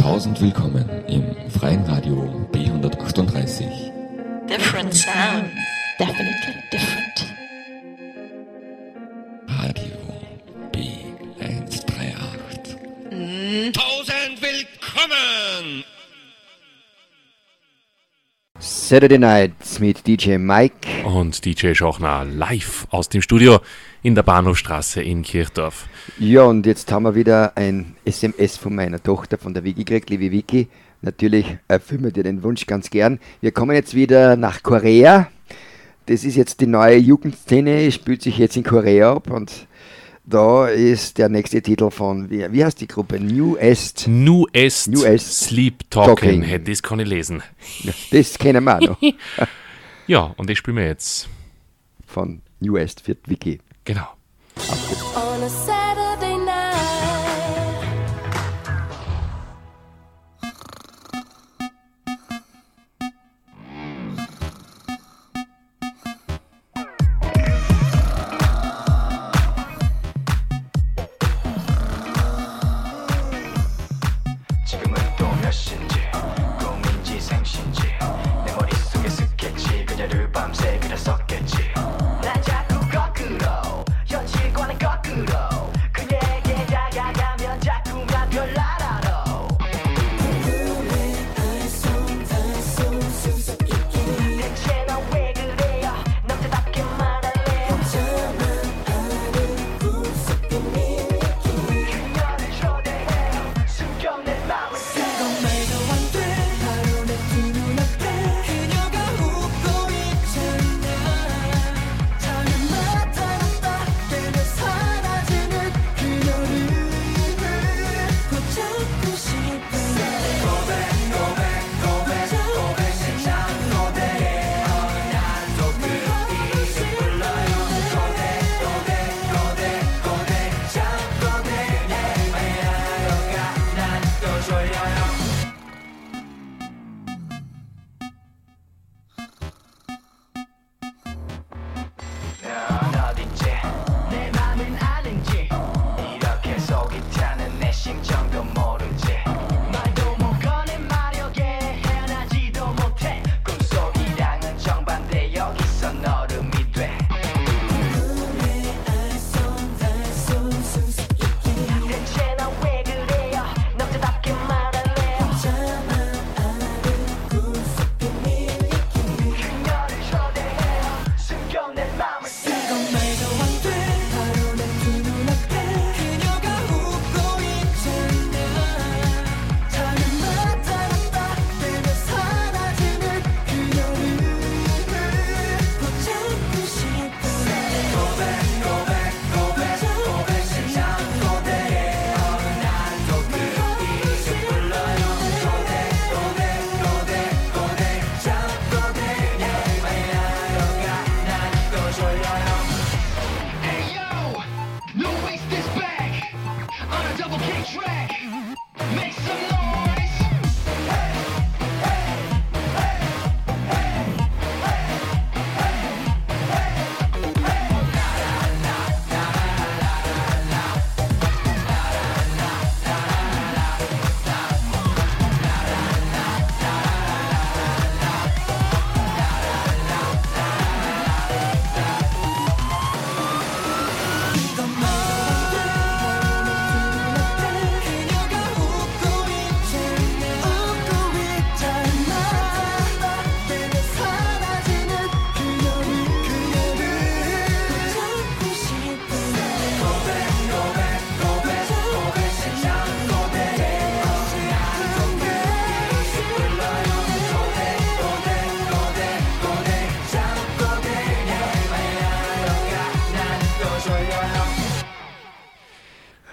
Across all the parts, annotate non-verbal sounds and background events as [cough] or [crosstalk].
Tausend willkommen im freien Radio B138. Different sound. Definitely different. Radio B138. Tausend willkommen! Saturday Nights mit DJ Mike. und DJ Schochner live aus dem Studio in der Bahnhofstraße in Kirchdorf. Ja, und jetzt haben wir wieder ein SMS von meiner Tochter, von der Vicky gekriegt. Liebe Vicky, natürlich erfüllen wir dir den Wunsch ganz gern. Wir kommen jetzt wieder nach Korea. Das ist jetzt die neue Jugendszene, spielt sich jetzt in Korea ab und da ist der nächste Titel von, wie, wie heißt die Gruppe? New Est. New Est, New Est Sleep Talking. Talking. Das kann ich lesen. Das kennen wir auch noch. [laughs] Ja, und das spielen wir jetzt. Von New Est für die Vicky. Genau. on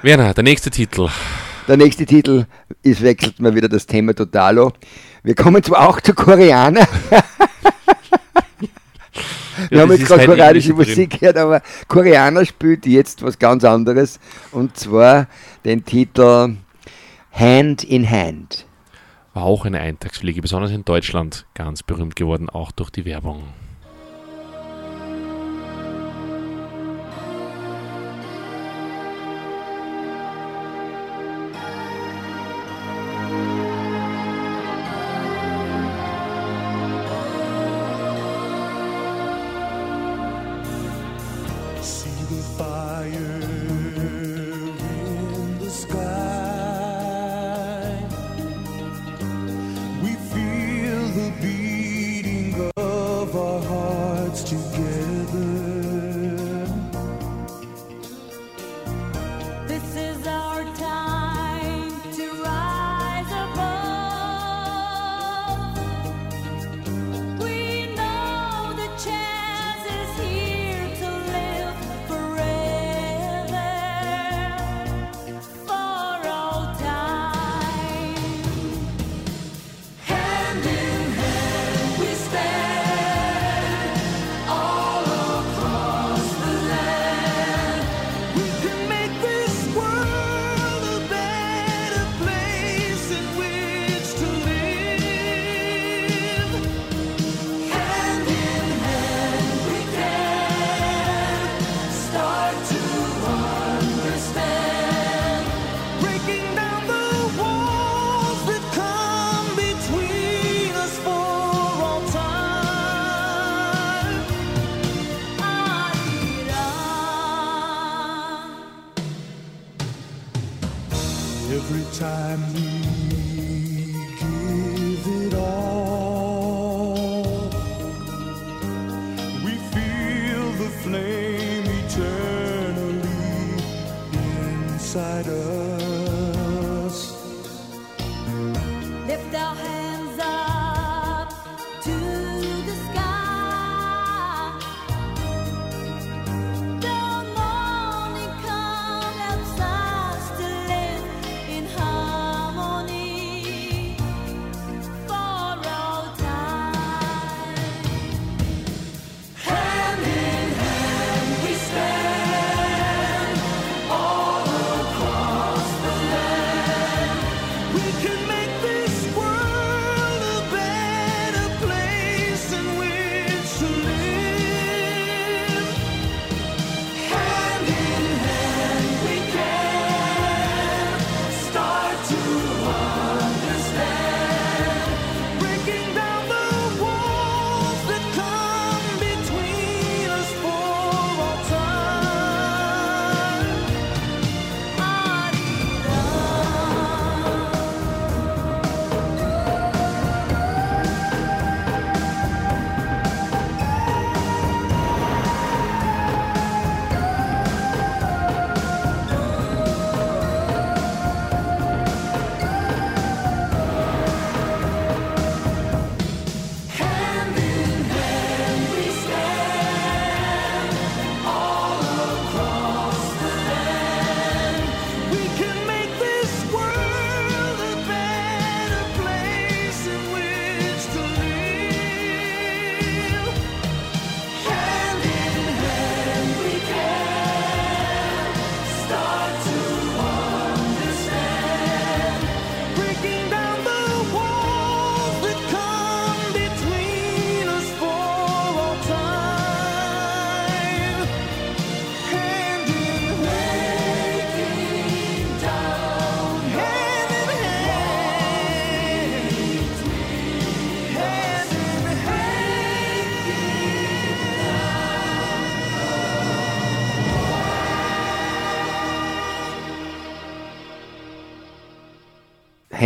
Werner, der nächste Titel. Der nächste Titel ist, wechselt mal wieder das Thema Totalo. Wir kommen zwar auch zu Koreaner. [laughs] Wir Ja, haben jetzt gerade halt koreanische Musik gehört, aber Koreaner spielt jetzt was ganz anderes. Und zwar den Titel Hand in Hand. War auch eine Eintagsfliege, besonders in Deutschland ganz berühmt geworden, auch durch die Werbung.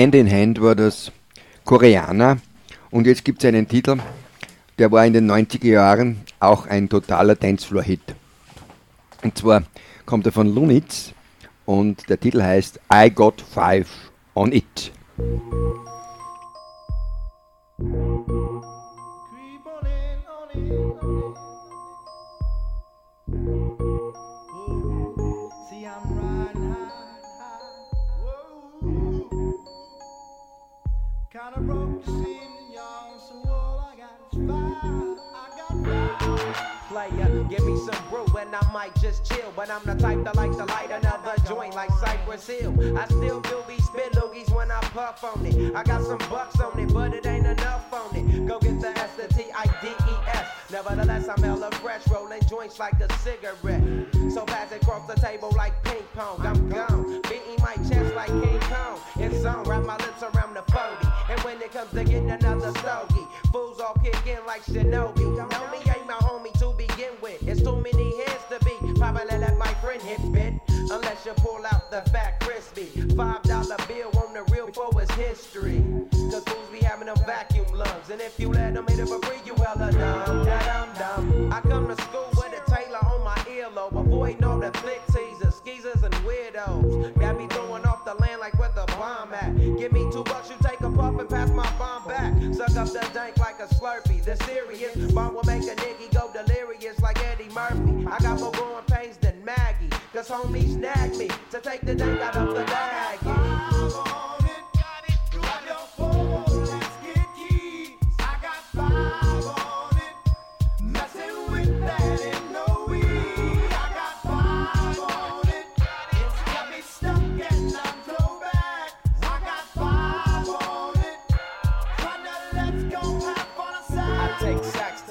Hand in Hand war das Koreaner und jetzt gibt es einen Titel, der war in den 90er Jahren auch ein totaler Dancefloor-Hit. Und zwar kommt er von Lunitz und der Titel heißt I Got Five on It. Creep on in, on in, on in. And I might just chill. But I'm the type that like to light another joint like Cypress Hill. I still be spit loogies when I puff on it. I got some bucks on it, but it ain't enough on it. Go get the S, T, I, D, E, S. Nevertheless, I'm hella fresh, rolling joints like a cigarette. So pass it across the table like ping pong. I'm gone, beating my chest like King Kong. It's on, wrap my lips around the 40. And when it comes to getting another stogie, fools all kick in like Shinobi. Know me ain't my homie to begin with. It's too many hands should pull out the fat crispy. Five dollar bill on the real for its history. Cause fools be having them vacuum lungs. And if you let them hit it for free, you hella dumb. Dum. I come to school with a Taylor on my earlobe. Avoiding all the flick teasers, skeezers, and weirdos. Got me throwing off the land like where the bomb at. Give me two bucks, you take a puff and pass my bomb back. Suck up the dank like a slurpee. The serious bomb will make a nigga go delirious like Eddie Murphy. I got than Maggie. Cause homies snagged me to take the dank out of the bag. I take sacks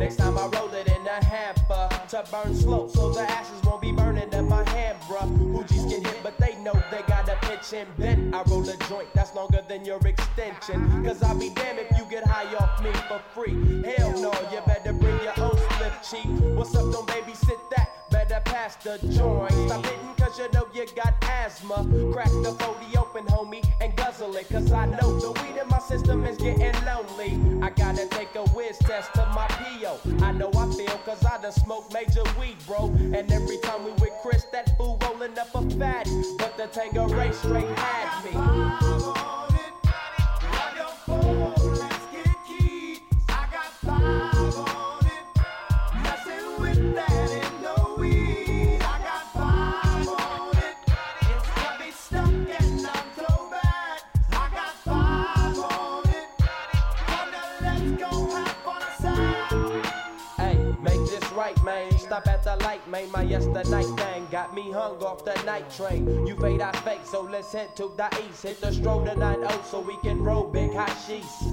Next time I roll it in a hamper to burn slow, so the ashes won't be burning in my hand, bruh. Hoogies get hit, but they know they got a pitch and bent. I roll a joint that's longer than your extension. Cause I'll be damned if you get high off me for free. Hell no, you better bring your own slip, chief. What's up, don't babysit that? Better pass the joint. Stop hitting cause you know you got asthma. Crack the 40 open, homie, and guzzle it. Cause I know the weed system is getting lonely. I gotta take a whiz test to my PO. I know I feel cause I done smoked major weed, bro. And every time we with Chris, that fool rolling up a fatty. But the Tango Ray straight had got me hung off the night train. You fade, I fake, so let's head to the east. Hit the stroll to 9 so we can roll big hot sheets.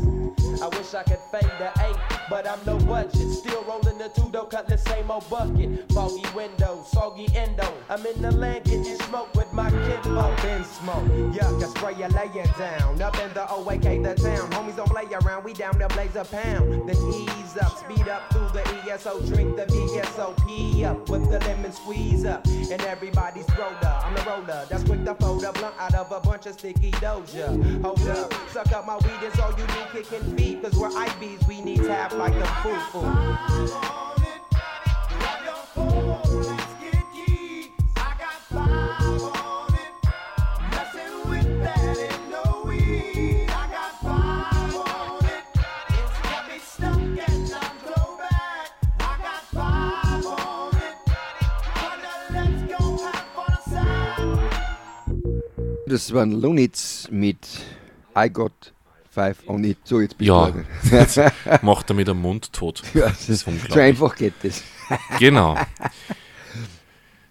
I wish I could fade the 8, but I'm no budget. Still rolling the two, though, cut the same old bucket. Foggy window, soggy endo. I'm in the land getting smoke with my kinfolk. Been smoke, yuck, I spray you, lay it down. Up in the OAK, the town. Homies don't play around, we down there blaze a pound. Then ease up, speed up through the ESO, drink the VSOP up with the lemon squeeze up. And everybody's roller, I'm the roller. That's quick to fold a blunt out of a bunch of sticky doja. Hold up, suck up my weed, it's all you do, kicking feet. Cause we're IBs, we need tap like the foo-foo. Das waren Lunitz mit I Got Five on It. So, jetzt bist Ja, du [laughs] jetzt macht er mit dem Mund tot. ja, Das ist so unglaublich. einfach geht das. [laughs] Genau.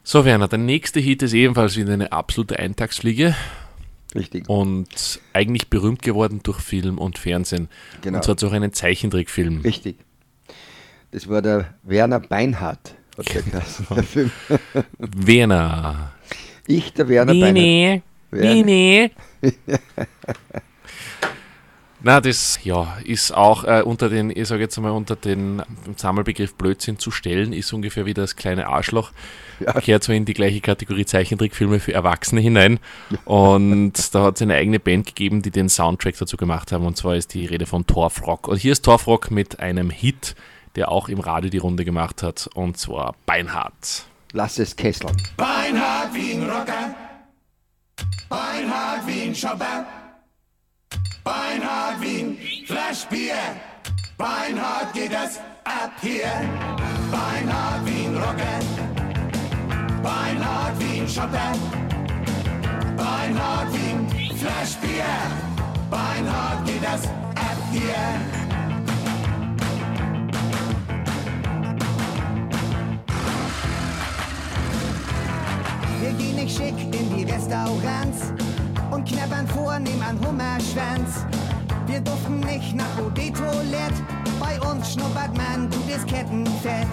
So, Werner, der nächste Hit ist ebenfalls wieder eine absolute Eintagsfliege Richtig. und eigentlich berühmt geworden durch Film und Fernsehen. Genau. Und zwar durch einen Zeichentrickfilm. Richtig. Das war der Werner Beinhardt, hat [laughs] der geheißen, der Film. Werner. Ich, der Werner Beinhardt. Nini. Wer- Nini. [laughs] Na, das ja, ist auch äh, unter den, ich sage jetzt einmal, unter den Sammelbegriff Blödsinn zu stellen, ist ungefähr wie das kleine Arschloch. Ja. Kehrt so in die gleiche Kategorie Zeichentrickfilme für Erwachsene hinein. Und [laughs] da hat es eine eigene Band gegeben, die den Soundtrack dazu gemacht haben. Und zwar ist die Rede von Torfrock. Und hier ist Torfrock mit einem Hit, der auch im Radio die Runde gemacht hat. Und zwar Beinhardt. Lass es kesseln. Beinhard wie ein Rocker, Beinhard wie ein Shopper, Beinhard wie ein Flaschbier, Beinhard geht es ab hier. Beinhard wie ein Rocker, Beinhard wie ein Shopper, Beinhard wie ein Flaschbier, Beinhard geht es ab hier. Gehen nicht schick in die Restaurants und knabbern vornehm an Hummerschwanz. Wir duften nicht nach Odetoilette, bei uns schnuppert man gutes Kettenfett.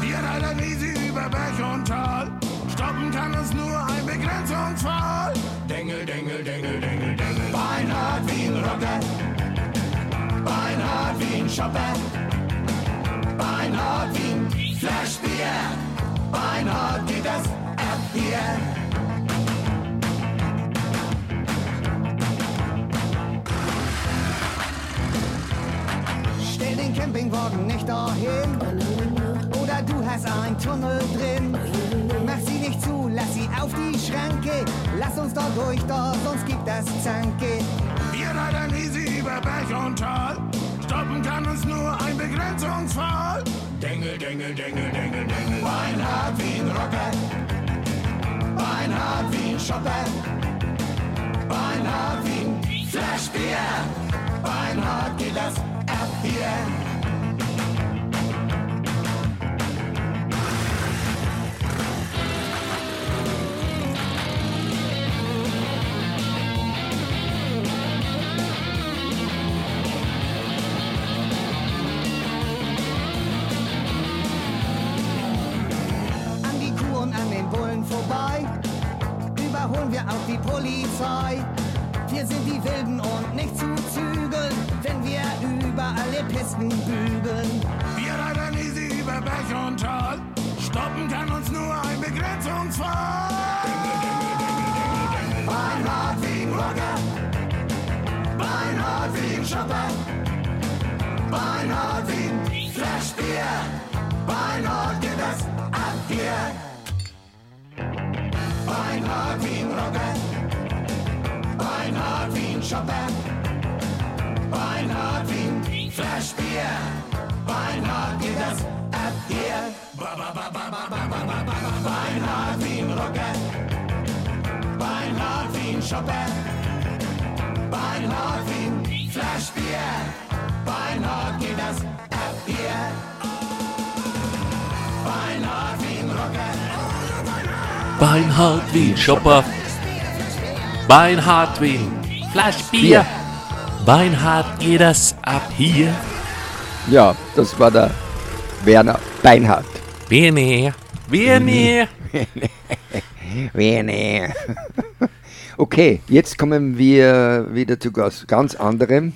Wir reiten easy über Berg und Tal. Stoppen kann uns nur ein Begrenzungsfall. Dengel, Dengel, Dengel, Dengel, Dengel. Beinhard wie ein Rocker. Beinhard wie ein Shopper. Beinhard wie ein Flaschbier. Beinhard geht das ab hier. Stell den Campingwagen nicht dahin. Oder du hast ein Tunnel drin. Mach sie nicht zu, lass sie auf die Schranke. Lass uns da durch, da sonst gibt das Zanke. Wir reiten easy über Berg und Tal. Stoppen kann uns nur ein Begrenzungsfall. Dengel, Dengel, Dengel, Dengel, Dengel. Beinhard wie ein Rocker. Beinhard wie ein Shopper. Beinhard wie ein Flaschbier. Beinhard geht das ab Polizei. Wir sind die Wilden und nicht zu zügeln, wenn wir über alle Pisten bügeln. Wir reiten easy über Berg und Tal. Stoppen kann uns nur ein Begrenzungsfall. Beinhard wie ein Rocker. Beinhard wie ein Shopper. Beinhard wie ein Flaschbier. Beinhard geht das ab hier. Beinhard wie ein Rocker. Beinhard wie ein Shopper. Beinhard wie ein Flaschbier. Beinhard geht das ab hier. Beinhard wie ein Rocker. Beinhard wie ein Shopper. Beinhard wie ein Flaschbier. Beinhard geht das ab hier. Beinhard wie ein Rocker. Beinhard wie ein Shopper. Beinhard wie ein Flasch Bier. Beinhard geht das ab hier. Ja, das war der Werner Beinhardt. Werner, Werner. [laughs] Werner. [laughs] Okay, jetzt kommen wir wieder zu was ganz anderem,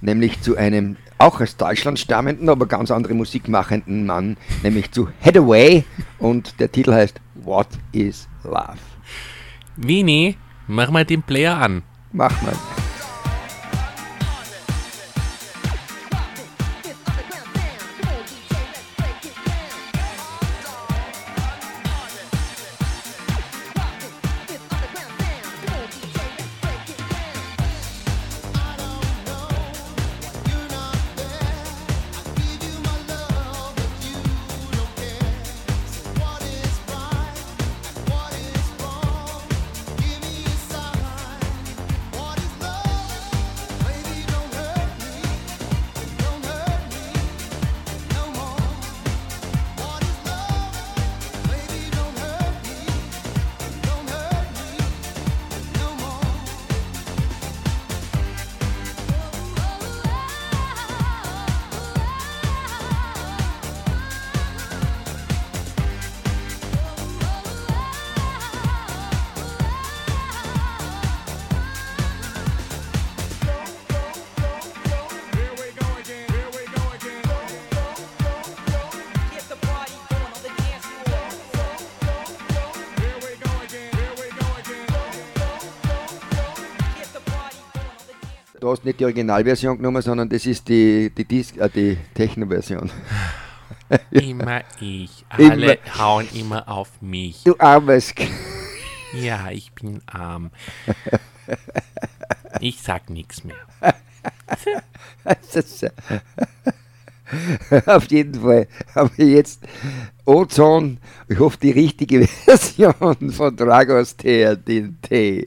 nämlich zu einem auch aus Deutschland stammenden, aber ganz andere Musik machenden Mann, nämlich zu Hathaway und der Titel heißt What is Love? Winnie, mach mal den Player an. Mach mal. Nicht die Originalversion genommen, sondern das ist die, die, Dis äh, die Techno-Version. [laughs] Immer ich. [laughs] Immer. Alle hauen immer auf mich. Du armes [laughs] Ja, ich bin arm. Ich sag nichts mehr. Auf jeden Fall haben wir jetzt Ozon, ich hoffe die richtige Version von Dragos TNT.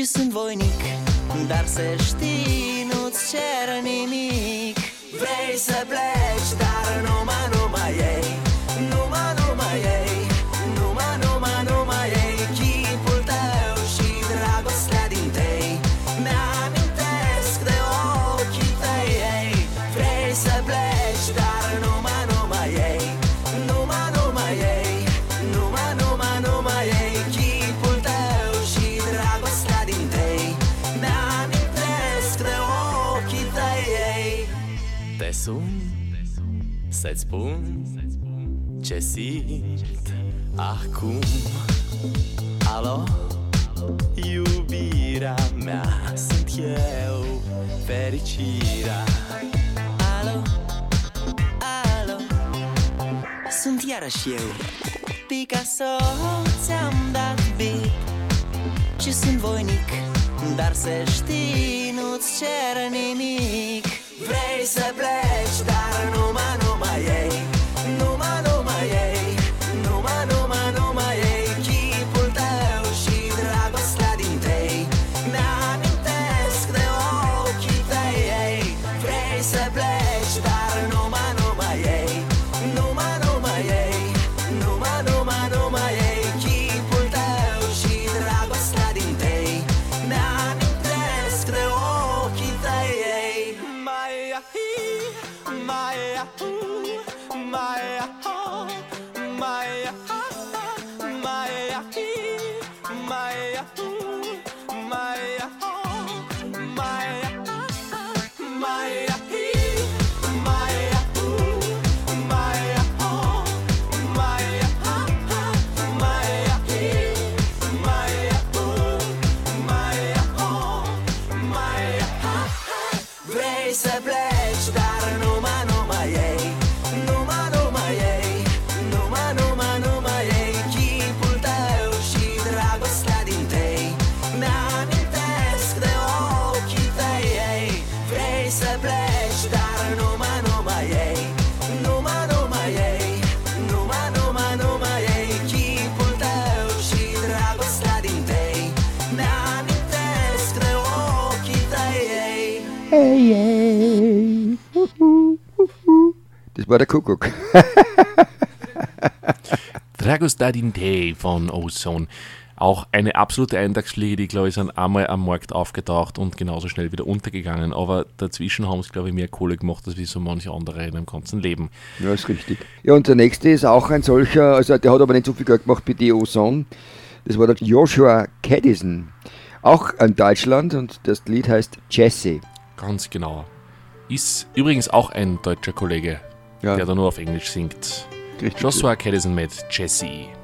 și sunt voinic Dar să știi, nu-ți cer nimic Vrei să pleci? Să-ți spun ce simt acum. Alo, iubirea mea Sunt eu, fericirea. Alo, alo? Sunt iarăși eu. Picasso, ți-am dat beat Și sunt voinic Dar să știi, nu-ți cer nimic. Vrei să pleci, dar nu mă nu war der Kuckuck. [laughs] Dragostadin Day von Ozone. Auch eine absolute Eintagsfliege, die, glaube ich, sind einmal am Markt aufgetaucht und genauso schnell wieder untergegangen. Aber dazwischen haben sie, glaube ich, mehr Kohle gemacht, als wie so manche andere in einem ganzen Leben. Ja, ist richtig. Ja, und der nächste ist auch ein solcher, also der hat aber nicht so viel Geld gemacht bei die Ozone. Das war der Joshua Caddison. Auch in Deutschland und das Lied heißt Jesse. Ganz genau. Ist übrigens auch ein deutscher Kollege ja. der da nur auf Englisch singt. Richtig Joshua cool. Caddison mit Jesse. E.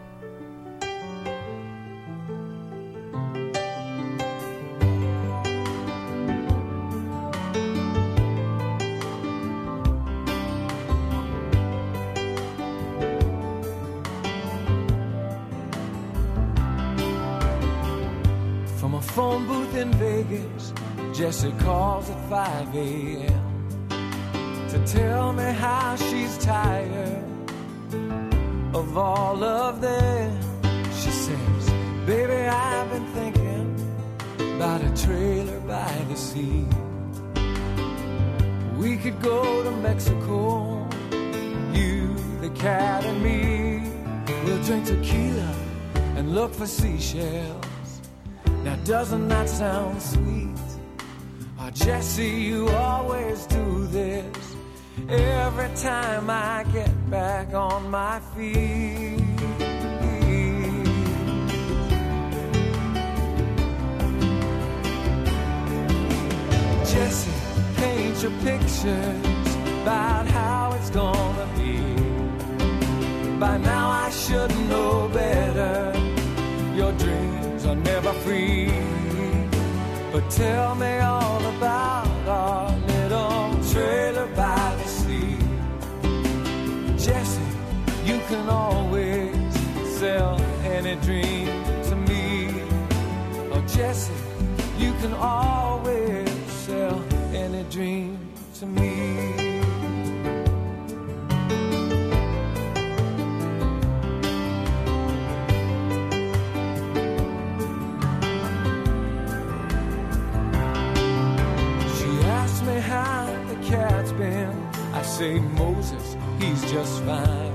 say, Moses, he's just fine.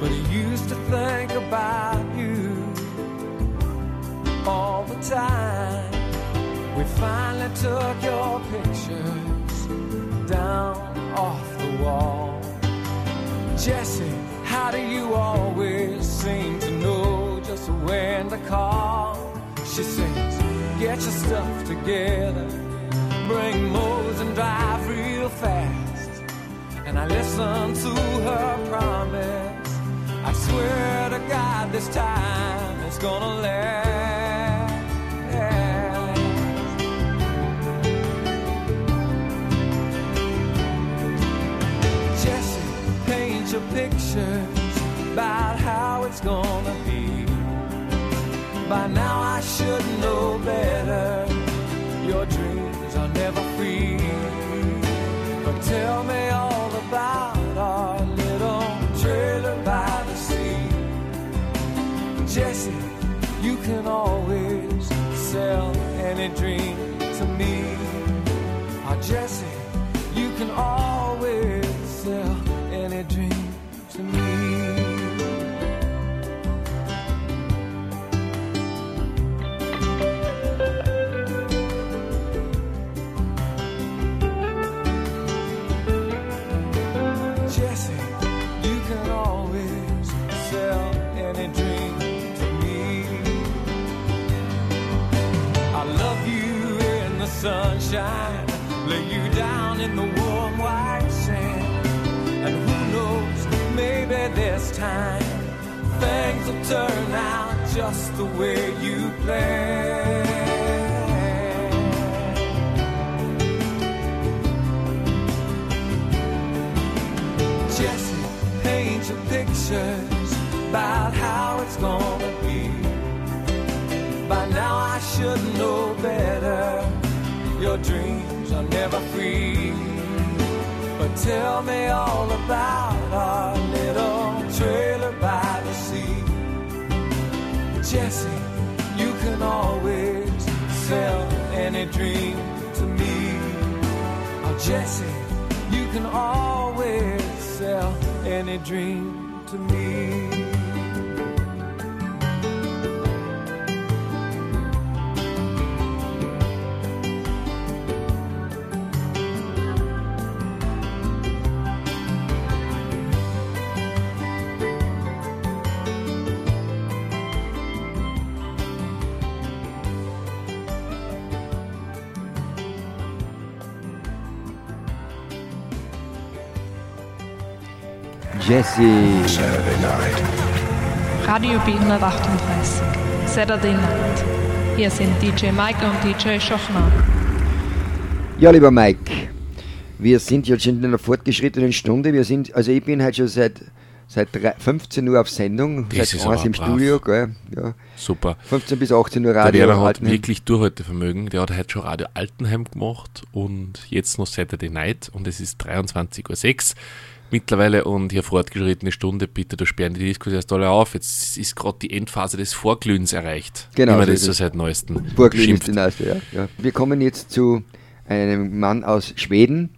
But he used to think about you all the time. We finally took your pictures down off the wall. Jesse, how do you always seem to know just when to call? She says, get your stuff together, bring Moses and fast. And I listen to her promise. I swear to God, this time it's gonna last. Jesse, paint your pictures about how it's gonna be. By now I should know better. Dream sunshine, lay you down in the warm white sand. And who knows, maybe this time things will turn out just the way you planned. Jesse, paint your pictures dreams are never free. But tell me all about our little trailer by the sea. Jesse, you can always sell any dream to me. Oh, Jesse, you can always sell any dream Jesse. Radio B138. Saturday Night. Hier sind DJ Mike und DJ Schochner. Ja, lieber Mike, wir sind jetzt schon in einer fortgeschrittenen Stunde. Wir sind, also ich bin heute schon seit, seit drei- 15 Uhr auf Sendung, Das seit ist 1 aber im brav. Studio, gell? Ja. Super. 15 bis 18 Uhr Der Radio. Werner hat Altenheim. wirklich Durchhaltevermögen. Der hat heute schon Radio Altenheim gemacht und jetzt noch Saturday Night und es ist 23.06 Uhr mittlerweile und hier fortgeschrittene Stunde. Bitte, da sperren die Diskos erst alle auf. Jetzt ist gerade die Endphase des Vorglühens erreicht. Genau, so das so seit neuestem schimpft. ist die neueste, ja. ja. Wir kommen jetzt zu einem Mann aus Schweden.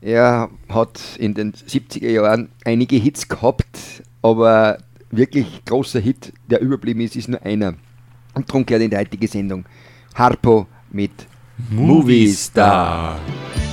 Er hat in den 70er Jahren einige Hits gehabt, aber wirklich großer Hit, der überblieben ist, ist nur einer. Und darum gehört in die heutige Sendung Harpo mit Movie Star. You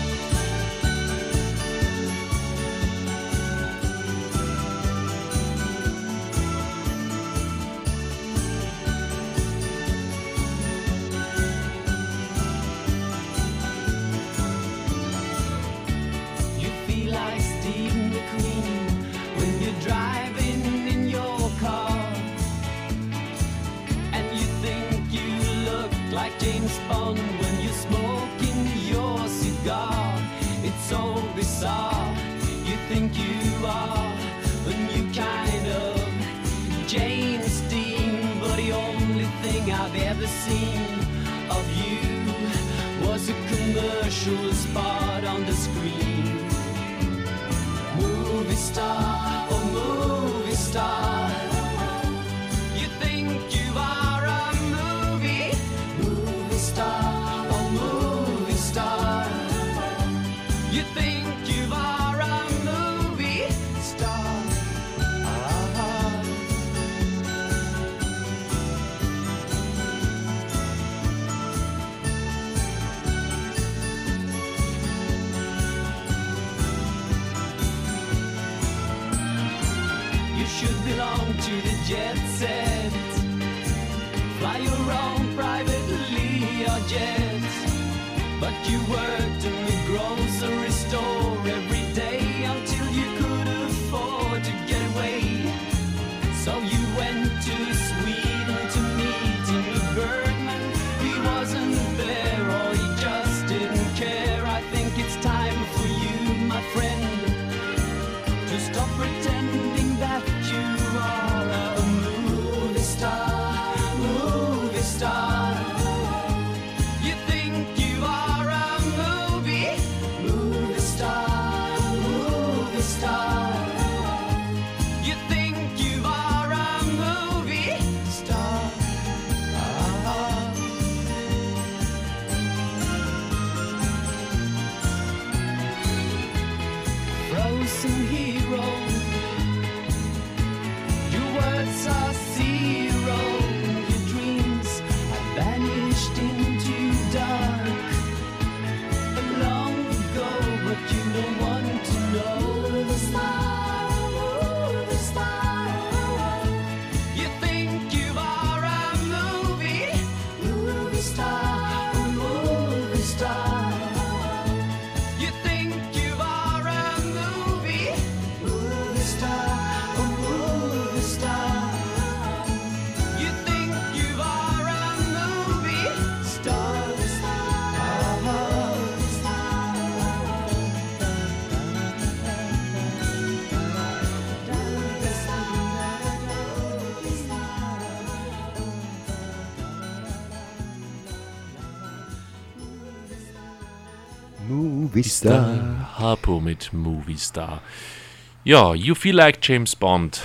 Movistar. Harpo mit Movistar. Ja, You Feel Like James Bond.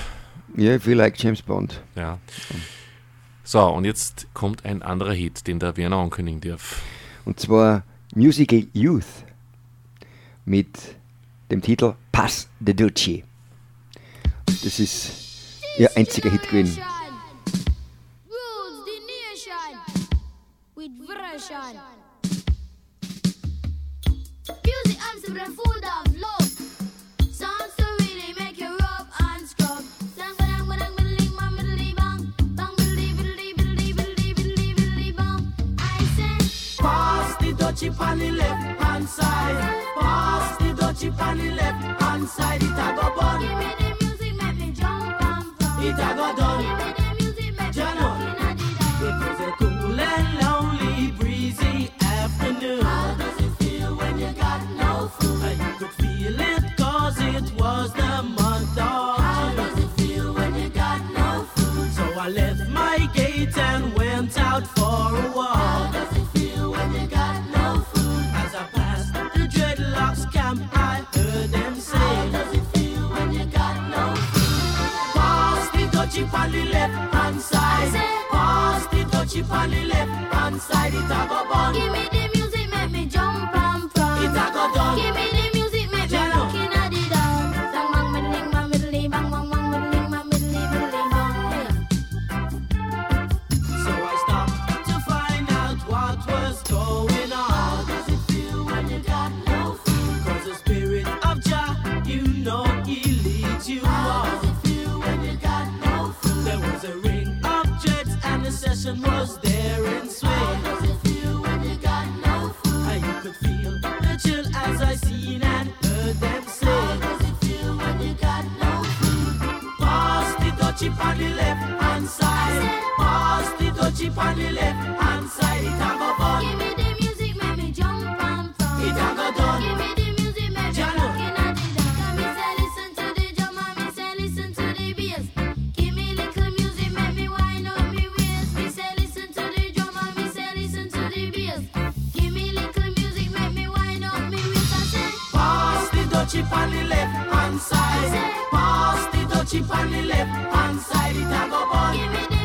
Yeah, I Feel Like James Bond. Ja. So, und jetzt kommt ein anderer Hit, den der Werner ankündigen darf. Und zwar Musical Youth mit dem Titel Pass the Ducci. Das ist ihr einziger Hit gewesen. Rules the nation with version. chip on. Pass the dutch chip on the left hand side. It a go bun. Give me the music, make me jump and fun. It a go done. on the left hand side, it a go burn. Give me the Chip on the left hand side. Pass the Chip on the left hand side. It a go burn.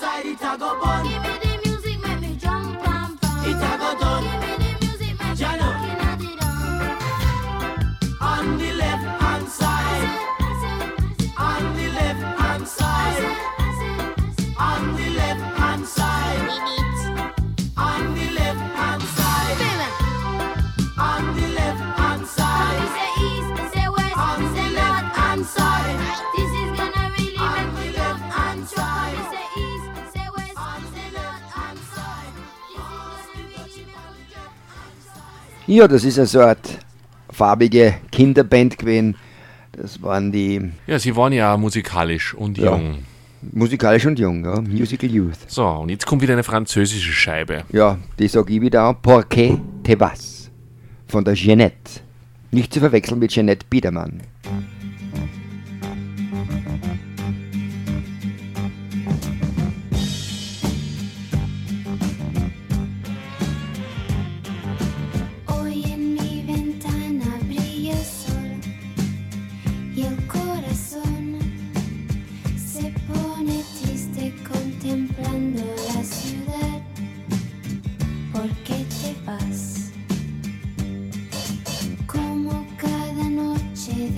slide, it a go. Give me the music, make me jump, pam, pam. It a go done. Ja, das ist eine so farbige Kinderband gewesen. Das waren die. Ja, sie waren ja musikalisch und ja. jung. Musikalisch und jung, ja. Musical Youth. So, und jetzt kommt wieder eine französische Scheibe. Ja, die sage ich wieder Porqué Porquet Tebas von der Jeannette. Nicht zu verwechseln mit Jeannette Biedermann. Mhm.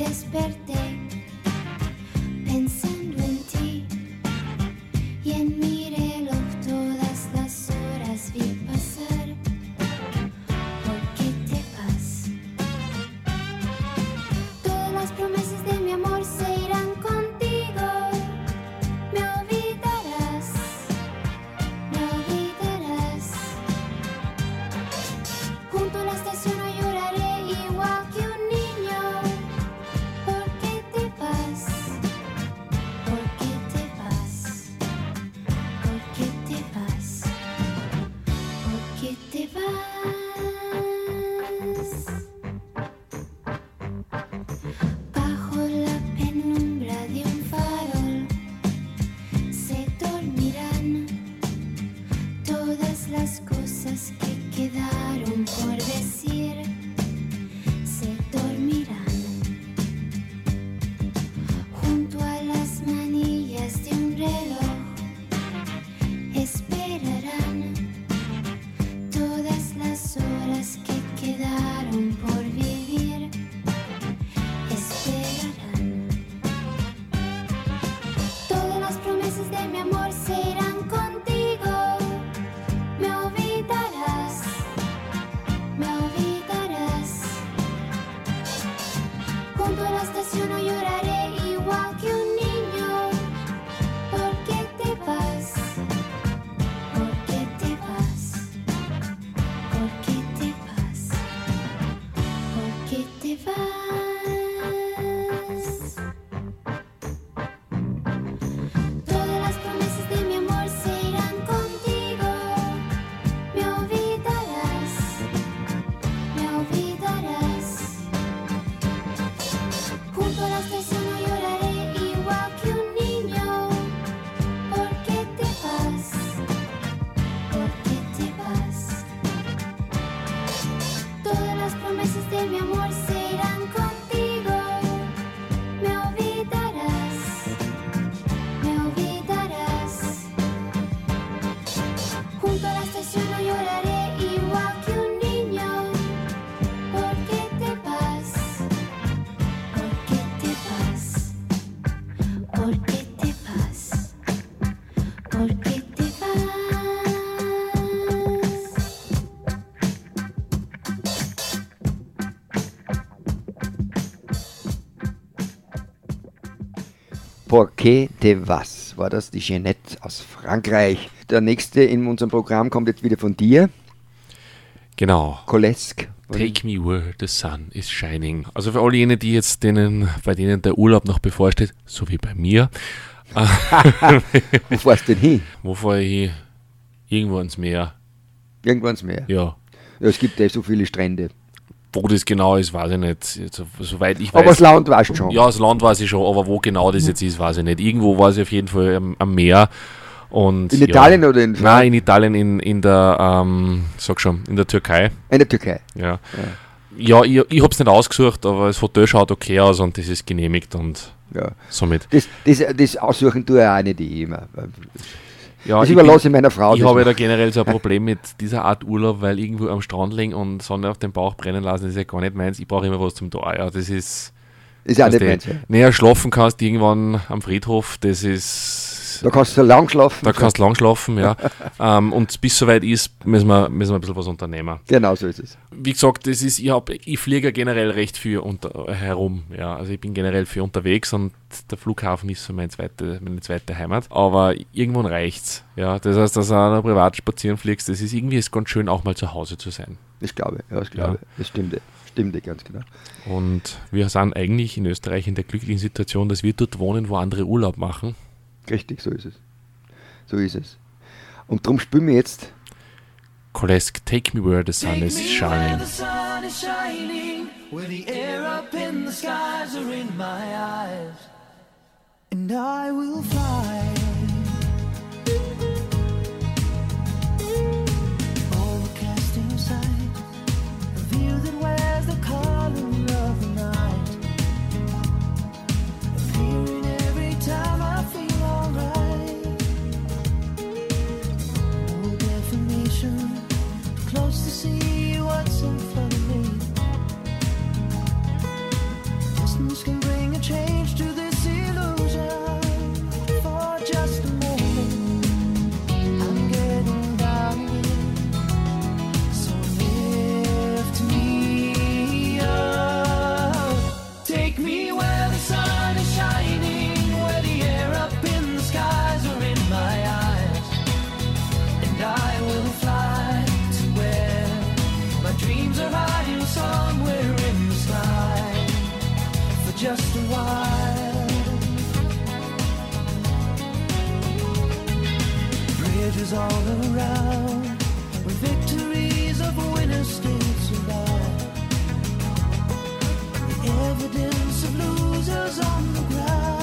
desperté. Bouquet de Was war das, die Jeanette aus Frankreich. Der nächste in unserem Programm kommt jetzt wieder von dir. Genau. Kolesk. Take me where the sun is shining. Also für all jene, die jetzt denen, bei denen der Urlaub noch bevorsteht, so wie bei mir. [laughs] Wo fährst du denn hin? [laughs] Wo fahre ich hin? Irgendwo ans Meer. Irgendwo ins Meer? Ja. ja es gibt ja so viele Strände. Wo das genau ist, weiß ich nicht. Soweit ich weiß. Aber das Land weißt du schon. Ja, das Land weiß ich schon, aber wo genau das jetzt ist, weiß ich nicht. Irgendwo war es auf jeden Fall am, am Meer. Und, In ja. Italien oder in Nein, in Italien, in, in der, ähm, sag schon, in der Türkei. In der Türkei. Ja. Ja, ich, ich habe es nicht ausgesucht, aber das Hotel schaut okay aus und das ist genehmigt und Ja. somit. Das, das, das aussuchen tue ich auch nicht ich immer. Ja, das ich überlasse bin- ich meiner Frau. Ich habe ja da generell so ein Problem mit dieser Art Urlaub, weil irgendwo am Strand liegen und Sonne auf den Bauch brennen lassen, ist ja gar nicht meins. Ich brauche immer was zum Tor. Ja, das ist. Ist weißt nicht meins, ja. Naja, schlafen kannst du irgendwann am Friedhof, das ist. Da kannst du lang schlafen. Da kannst du lang schlafen, ja. [laughs] ähm, und bis soweit ist, müssen wir, müssen wir ein bisschen was unternehmen. Genau so ist es. Wie gesagt, das ist, ich, hab, ich fliege ja generell recht viel unter, herum. Ja. Also ich bin generell viel unterwegs und der Flughafen ist so meine zweite, meine zweite Heimat. Aber irgendwann reicht's. Ja. Das heißt, dass du auch noch privat spazieren fliegst, das ist irgendwie ist ganz schön, auch mal zu Hause zu sein. Das glaube ich, ja, das glaube ich. Das stimmt, stimmt ganz genau. Und wir sind eigentlich in Österreich in der glücklichen Situation, dass wir dort wohnen, wo andere Urlaub machen. Richtig, so ist es. So ist es. Und darum spielen wir jetzt Kolesk, Take Me Where the Sun Take is me Shining. Where the sun is shining, where the air up in the skies are in my eyes, and I will fly. All around, with victories of winners still survive. The evidence of losers on the ground,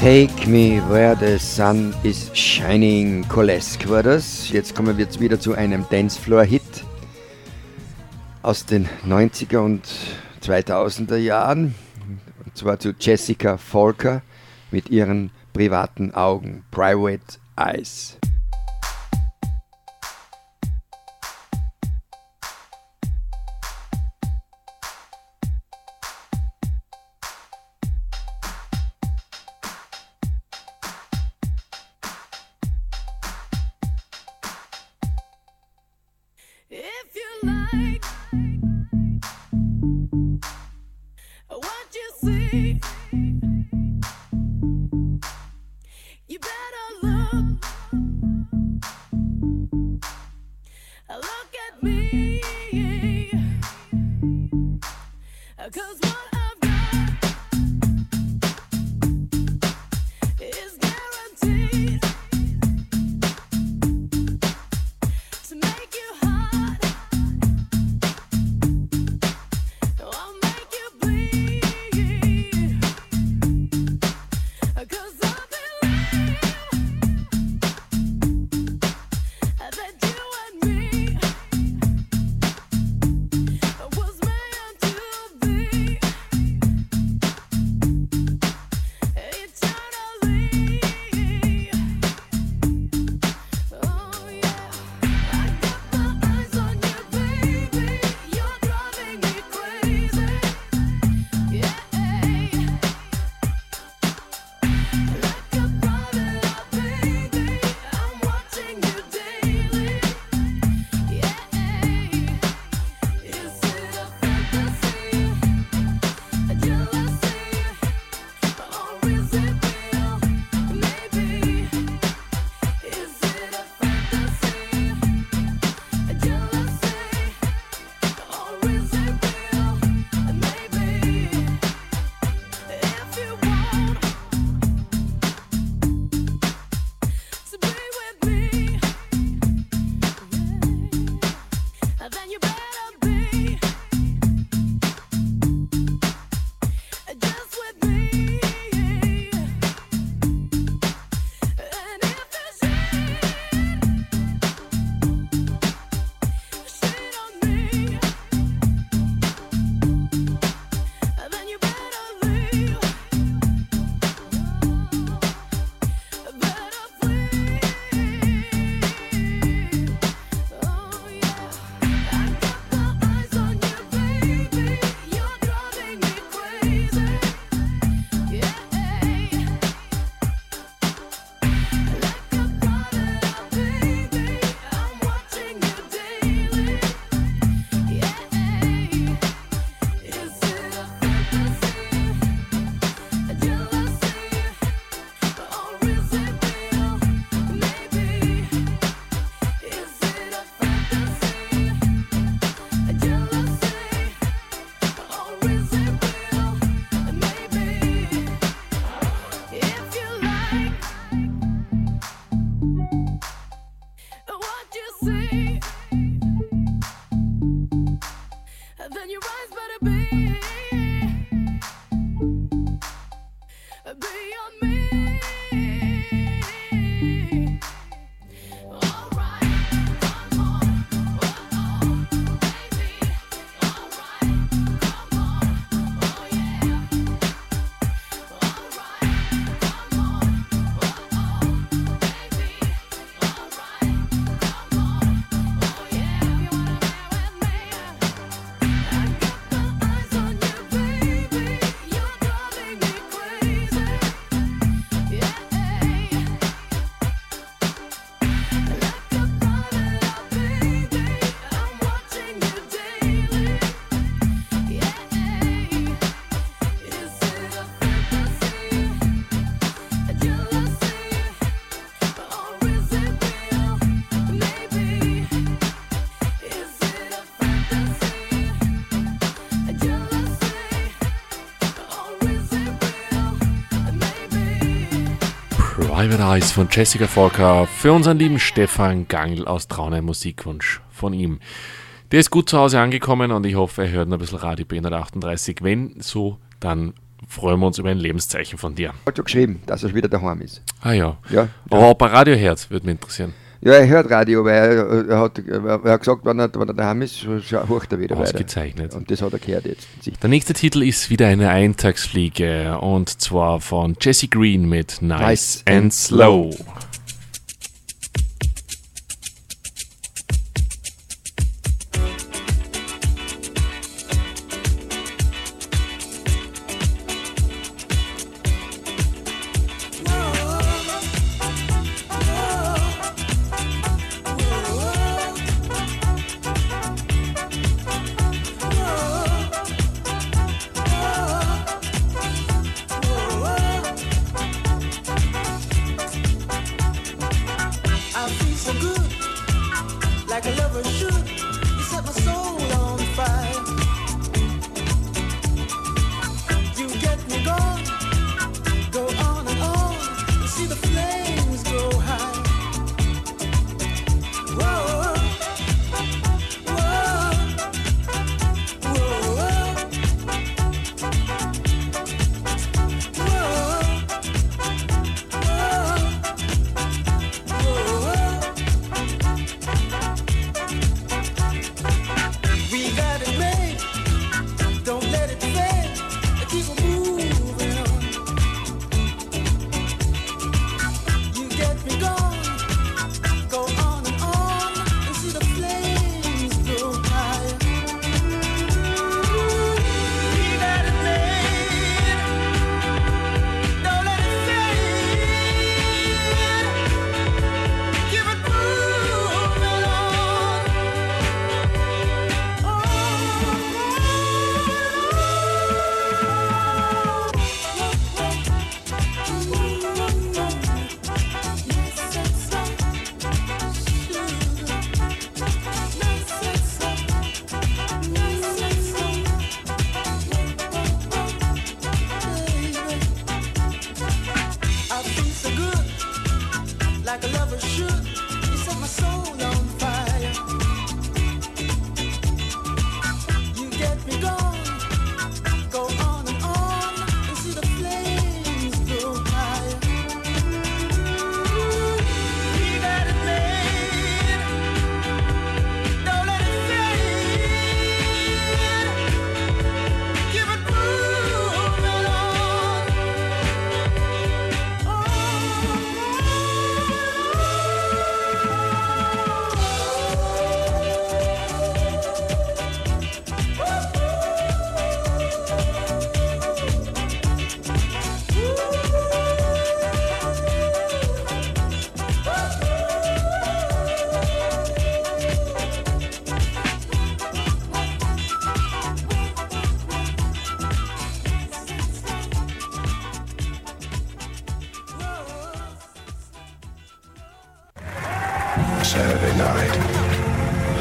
Take Me Where the Sun is Shining, Kolesk war das. Jetzt kommen wir jetzt wieder zu einem Dancefloor-Hit aus den 90er und 2000er Jahren. Und zwar zu Jessica Falker mit ihren privaten Augen, Private Eyes. Velvet ist von Jessica Volker für unseren lieben Stefan Gangl aus Traunheim Musikwunsch von ihm. Der ist gut zu Hause angekommen und ich hoffe, er hört noch ein bisschen Radio B138. Wenn so, dann freuen wir uns über ein Lebenszeichen von dir. Hat schon geschrieben, dass er wieder daheim ist. Ah ja. ja, ja. Aber bei Radioherz würde mich interessieren. Ja, er hört Radio, weil er, hat, er hat gesagt, wenn er, wenn er daheim ist, horcht er wieder weiter. Ausgezeichnet. Und das hat er gehört jetzt. Der nächste Titel ist wieder eine Eintagsfliege und zwar von Jesse Green mit Nice, Nice and and Slow. I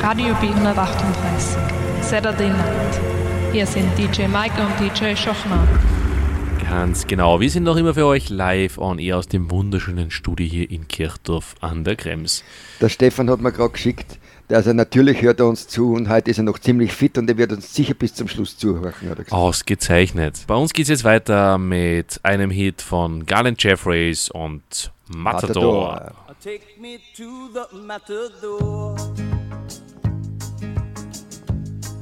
Radio B138. Saturday Night. Hier sind DJ Mike und DJ Schochner. Ganz genau. Wir sind noch immer für euch live on air aus dem wunderschönen Studio hier in Kirchdorf an der Krems. Der Stefan hat mir gerade geschickt, also natürlich hört er uns zu und heute ist er noch ziemlich fit und er wird uns sicher bis zum Schluss zuhören, er. Ausgezeichnet. Bei uns geht es jetzt weiter mit einem Hit von Garland Jeffreys und Matador. Matador. Take me to the matador.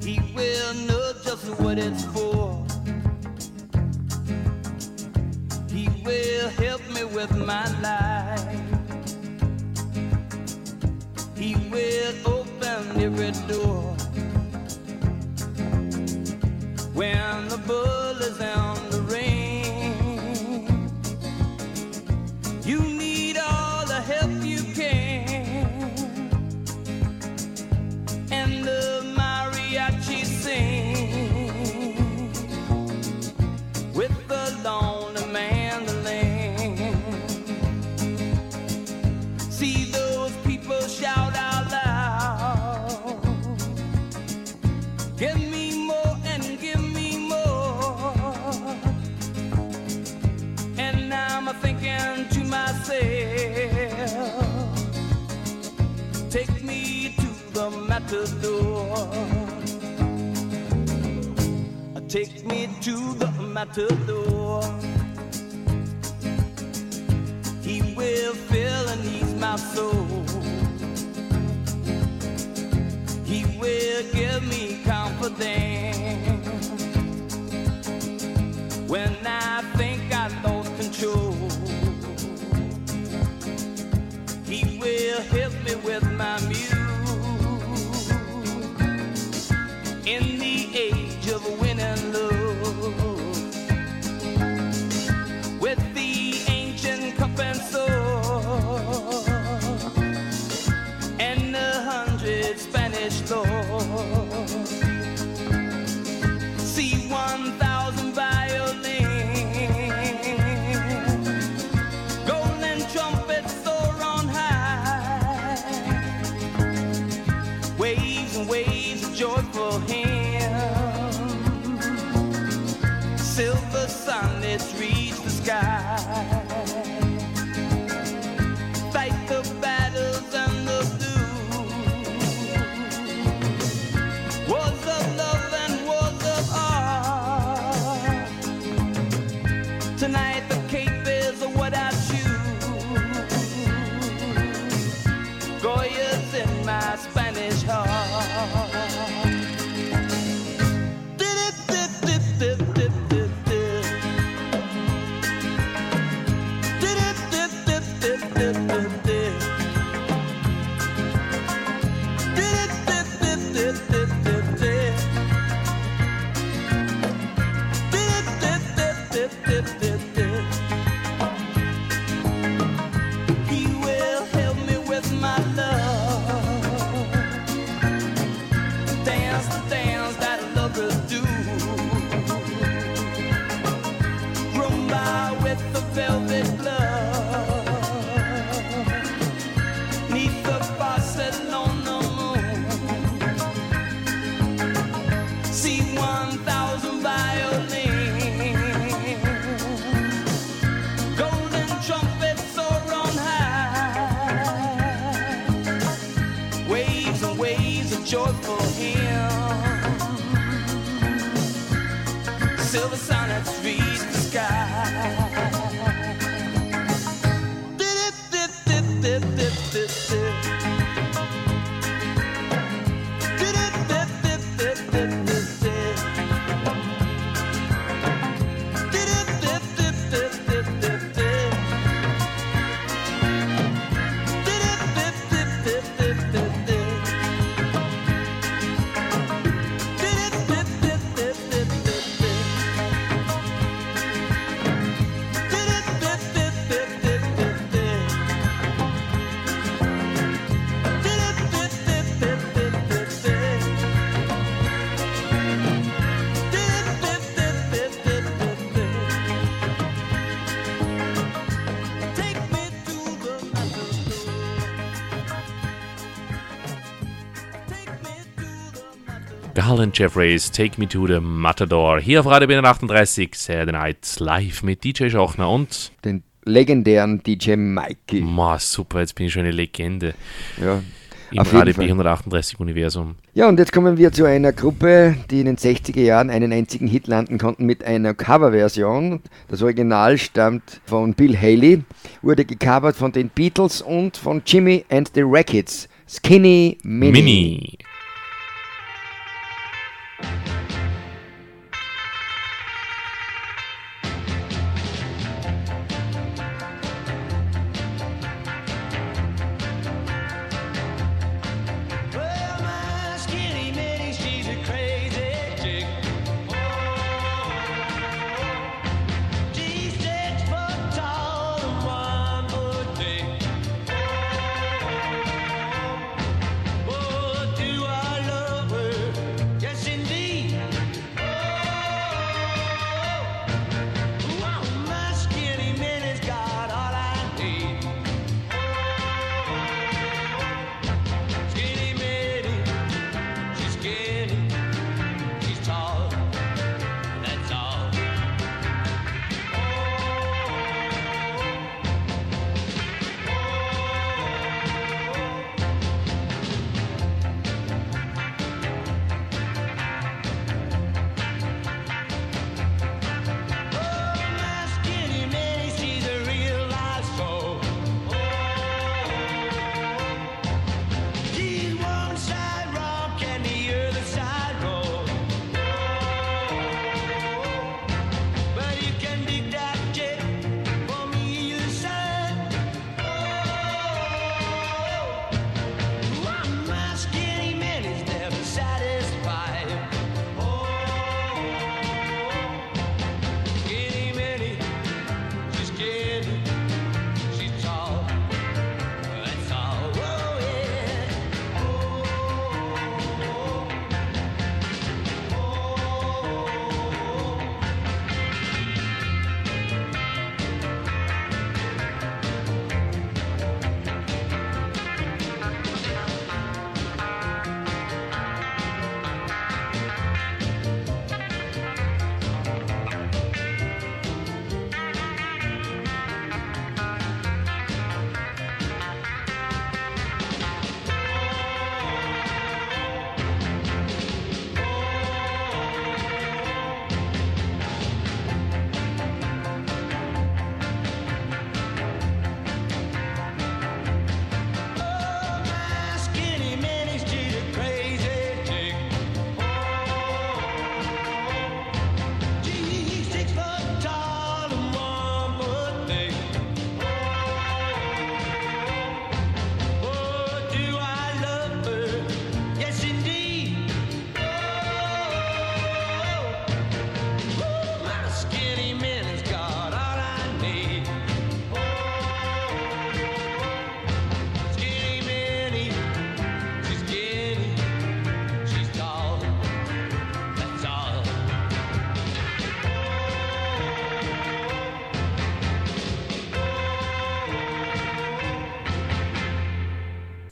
He will know just what it's for. He will help me with my life. He will open every door. When the bull is on the rain, you need all the help you can. And the mariachi sing with the lonely Take me to the matador. He will fill and ease my soul. He will give me confidence when I think I lost control. He will help me with my muse Jeffreys, Take Me to the Matador. Hier auf Radio BN 38, Saturday Night Live mit DJ Schachner und den legendären DJ Mikey. Ma, super, jetzt bin ich schon eine Legende. Ja, Im Radio Fall. B138 Universum. Ja, und jetzt kommen wir zu einer Gruppe, die in den 60er Jahren einen einzigen Hit landen konnten mit einer Coverversion. Das Original stammt von Bill Haley, wurde gecovert von den Beatles und von Jimmy and the Rackets. Skinny Mini. Mini. Thank you.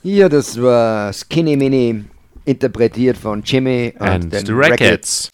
Ja, das war Skinny Mini, interpretiert von Jimmy und And den the Rackets.